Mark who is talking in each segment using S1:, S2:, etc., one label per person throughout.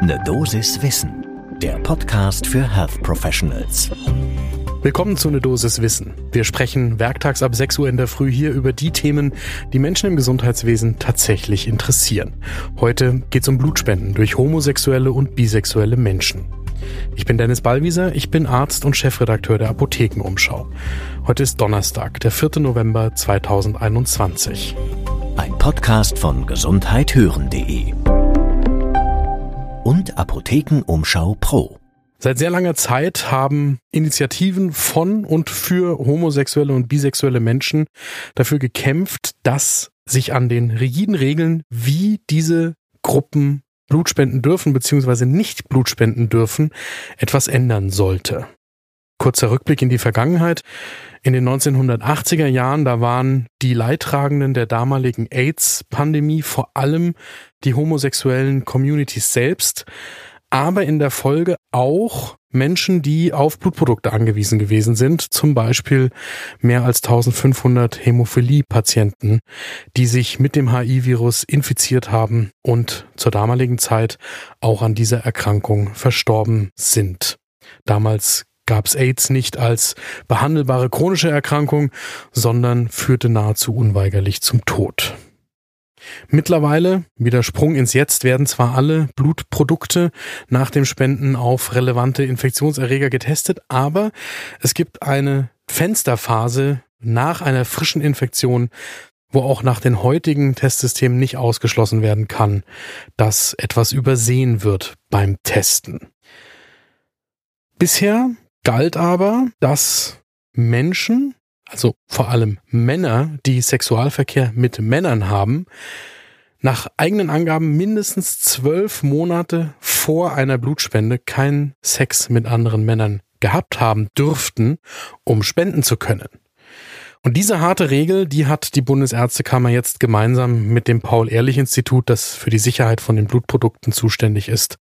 S1: Ne Dosis Wissen, der Podcast für Health Professionals.
S2: Willkommen zu Ne Dosis Wissen. Wir sprechen werktags ab 6 Uhr in der Früh hier über die Themen, die Menschen im Gesundheitswesen tatsächlich interessieren. Heute geht es um Blutspenden durch homosexuelle und bisexuelle Menschen. Ich bin Dennis Ballwieser, ich bin Arzt und Chefredakteur der Apothekenumschau. Heute ist Donnerstag, der 4. November 2021.
S1: Ein Podcast von gesundheithören.de und Apothekenumschau Pro.
S2: Seit sehr langer Zeit haben Initiativen von und für homosexuelle und bisexuelle Menschen dafür gekämpft, dass sich an den rigiden Regeln, wie diese Gruppen Blutspenden dürfen bzw. nicht Blutspenden dürfen, etwas ändern sollte. Kurzer Rückblick in die Vergangenheit. In den 1980er Jahren, da waren die Leidtragenden der damaligen AIDS-Pandemie vor allem die homosexuellen Communities selbst, aber in der Folge auch Menschen, die auf Blutprodukte angewiesen gewesen sind, zum Beispiel mehr als 1500 Hämophilie-Patienten, die sich mit dem HIV-Virus infiziert haben und zur damaligen Zeit auch an dieser Erkrankung verstorben sind. Damals gab es AIDS nicht als behandelbare chronische Erkrankung, sondern führte nahezu unweigerlich zum Tod. Mittlerweile, wieder Sprung ins Jetzt, werden zwar alle Blutprodukte nach dem Spenden auf relevante Infektionserreger getestet, aber es gibt eine Fensterphase nach einer frischen Infektion, wo auch nach den heutigen Testsystemen nicht ausgeschlossen werden kann, dass etwas übersehen wird beim Testen. Bisher galt aber, dass Menschen, also vor allem Männer, die Sexualverkehr mit Männern haben, nach eigenen Angaben mindestens zwölf Monate vor einer Blutspende keinen Sex mit anderen Männern gehabt haben dürften, um spenden zu können. Und diese harte Regel, die hat die Bundesärztekammer jetzt gemeinsam mit dem Paul-Ehrlich-Institut, das für die Sicherheit von den Blutprodukten zuständig ist,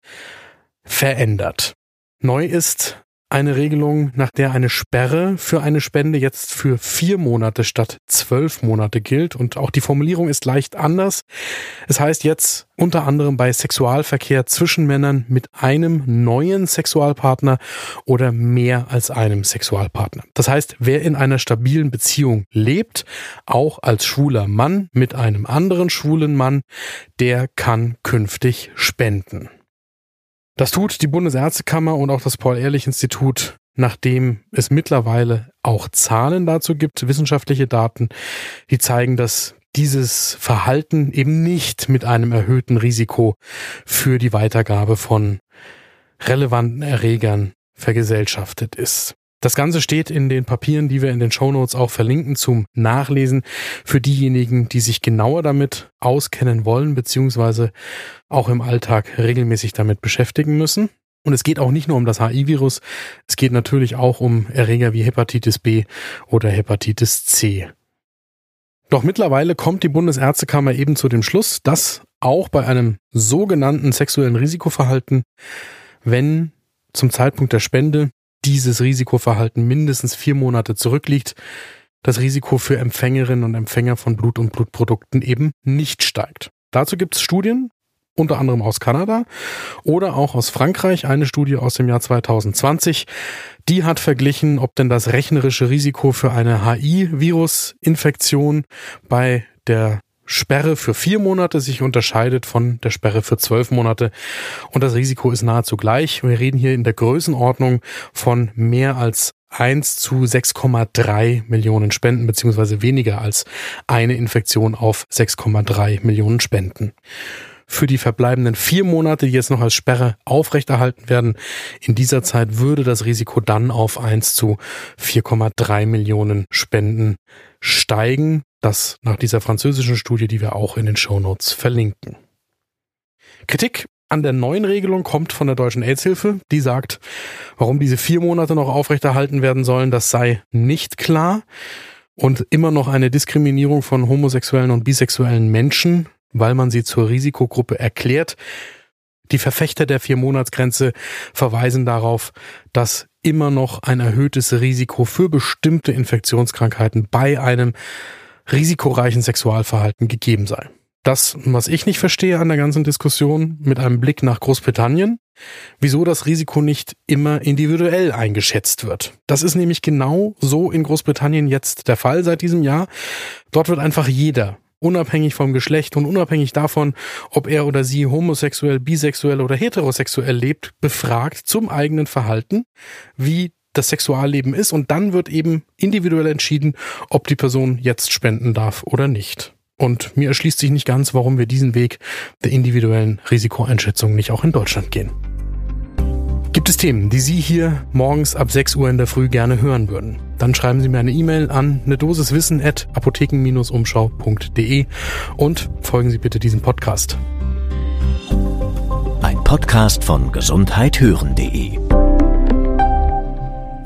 S2: verändert. Neu ist, eine Regelung, nach der eine Sperre für eine Spende jetzt für vier Monate statt zwölf Monate gilt. Und auch die Formulierung ist leicht anders. Es heißt jetzt unter anderem bei Sexualverkehr zwischen Männern mit einem neuen Sexualpartner oder mehr als einem Sexualpartner. Das heißt, wer in einer stabilen Beziehung lebt, auch als schwuler Mann mit einem anderen schwulen Mann, der kann künftig spenden. Das tut die Bundesärztekammer und auch das Paul-Ehrlich-Institut, nachdem es mittlerweile auch Zahlen dazu gibt, wissenschaftliche Daten, die zeigen, dass dieses Verhalten eben nicht mit einem erhöhten Risiko für die Weitergabe von relevanten Erregern vergesellschaftet ist. Das Ganze steht in den Papieren, die wir in den Shownotes auch verlinken zum Nachlesen für diejenigen, die sich genauer damit auskennen wollen, beziehungsweise auch im Alltag regelmäßig damit beschäftigen müssen. Und es geht auch nicht nur um das HIV-Virus, es geht natürlich auch um Erreger wie Hepatitis B oder Hepatitis C. Doch mittlerweile kommt die Bundesärztekammer eben zu dem Schluss, dass auch bei einem sogenannten sexuellen Risikoverhalten, wenn zum Zeitpunkt der Spende dieses Risikoverhalten mindestens vier Monate zurückliegt, das Risiko für Empfängerinnen und Empfänger von Blut und Blutprodukten eben nicht steigt. Dazu gibt es Studien, unter anderem aus Kanada oder auch aus Frankreich, eine Studie aus dem Jahr 2020. Die hat verglichen, ob denn das rechnerische Risiko für eine HI-Virus-Infektion bei der Sperre für vier Monate sich unterscheidet von der Sperre für zwölf Monate. Und das Risiko ist nahezu gleich. Wir reden hier in der Größenordnung von mehr als 1 zu 6,3 Millionen Spenden, beziehungsweise weniger als eine Infektion auf 6,3 Millionen Spenden. Für die verbleibenden vier Monate, die jetzt noch als Sperre aufrechterhalten werden, in dieser Zeit würde das Risiko dann auf 1 zu 4,3 Millionen Spenden steigen. Das nach dieser französischen Studie, die wir auch in den Shownotes verlinken. Kritik an der neuen Regelung kommt von der Deutschen AIDS-Hilfe. Die sagt, warum diese vier Monate noch aufrechterhalten werden sollen, das sei nicht klar. Und immer noch eine Diskriminierung von homosexuellen und bisexuellen Menschen, weil man sie zur Risikogruppe erklärt. Die Verfechter der Vier-Monats-Grenze verweisen darauf, dass immer noch ein erhöhtes Risiko für bestimmte Infektionskrankheiten bei einem risikoreichen Sexualverhalten gegeben sei. das, was ich nicht verstehe an der ganzen Diskussion, mit einem Blick nach Großbritannien, wieso das Risiko nicht immer individuell eingeschätzt wird. Das ist nämlich genau so in Großbritannien jetzt der Fall seit diesem Jahr. Dort wird einfach jeder unabhängig vom Geschlecht und unabhängig davon, ob er oder sie homosexuell, bisexuell oder heterosexuell lebt, befragt zum eigenen Verhalten, wie das Sexualleben ist und dann wird eben individuell entschieden, ob die Person jetzt spenden darf oder nicht. Und mir erschließt sich nicht ganz, warum wir diesen Weg der individuellen Risikoeinschätzung nicht auch in Deutschland gehen. Gibt es Themen, die Sie hier morgens ab 6 Uhr in der Früh gerne hören würden? Dann schreiben Sie mir eine E-Mail an eine Dosis Wissen at apotheken-umschau.de und folgen Sie bitte diesem Podcast.
S1: Ein Podcast von gesundheithören.de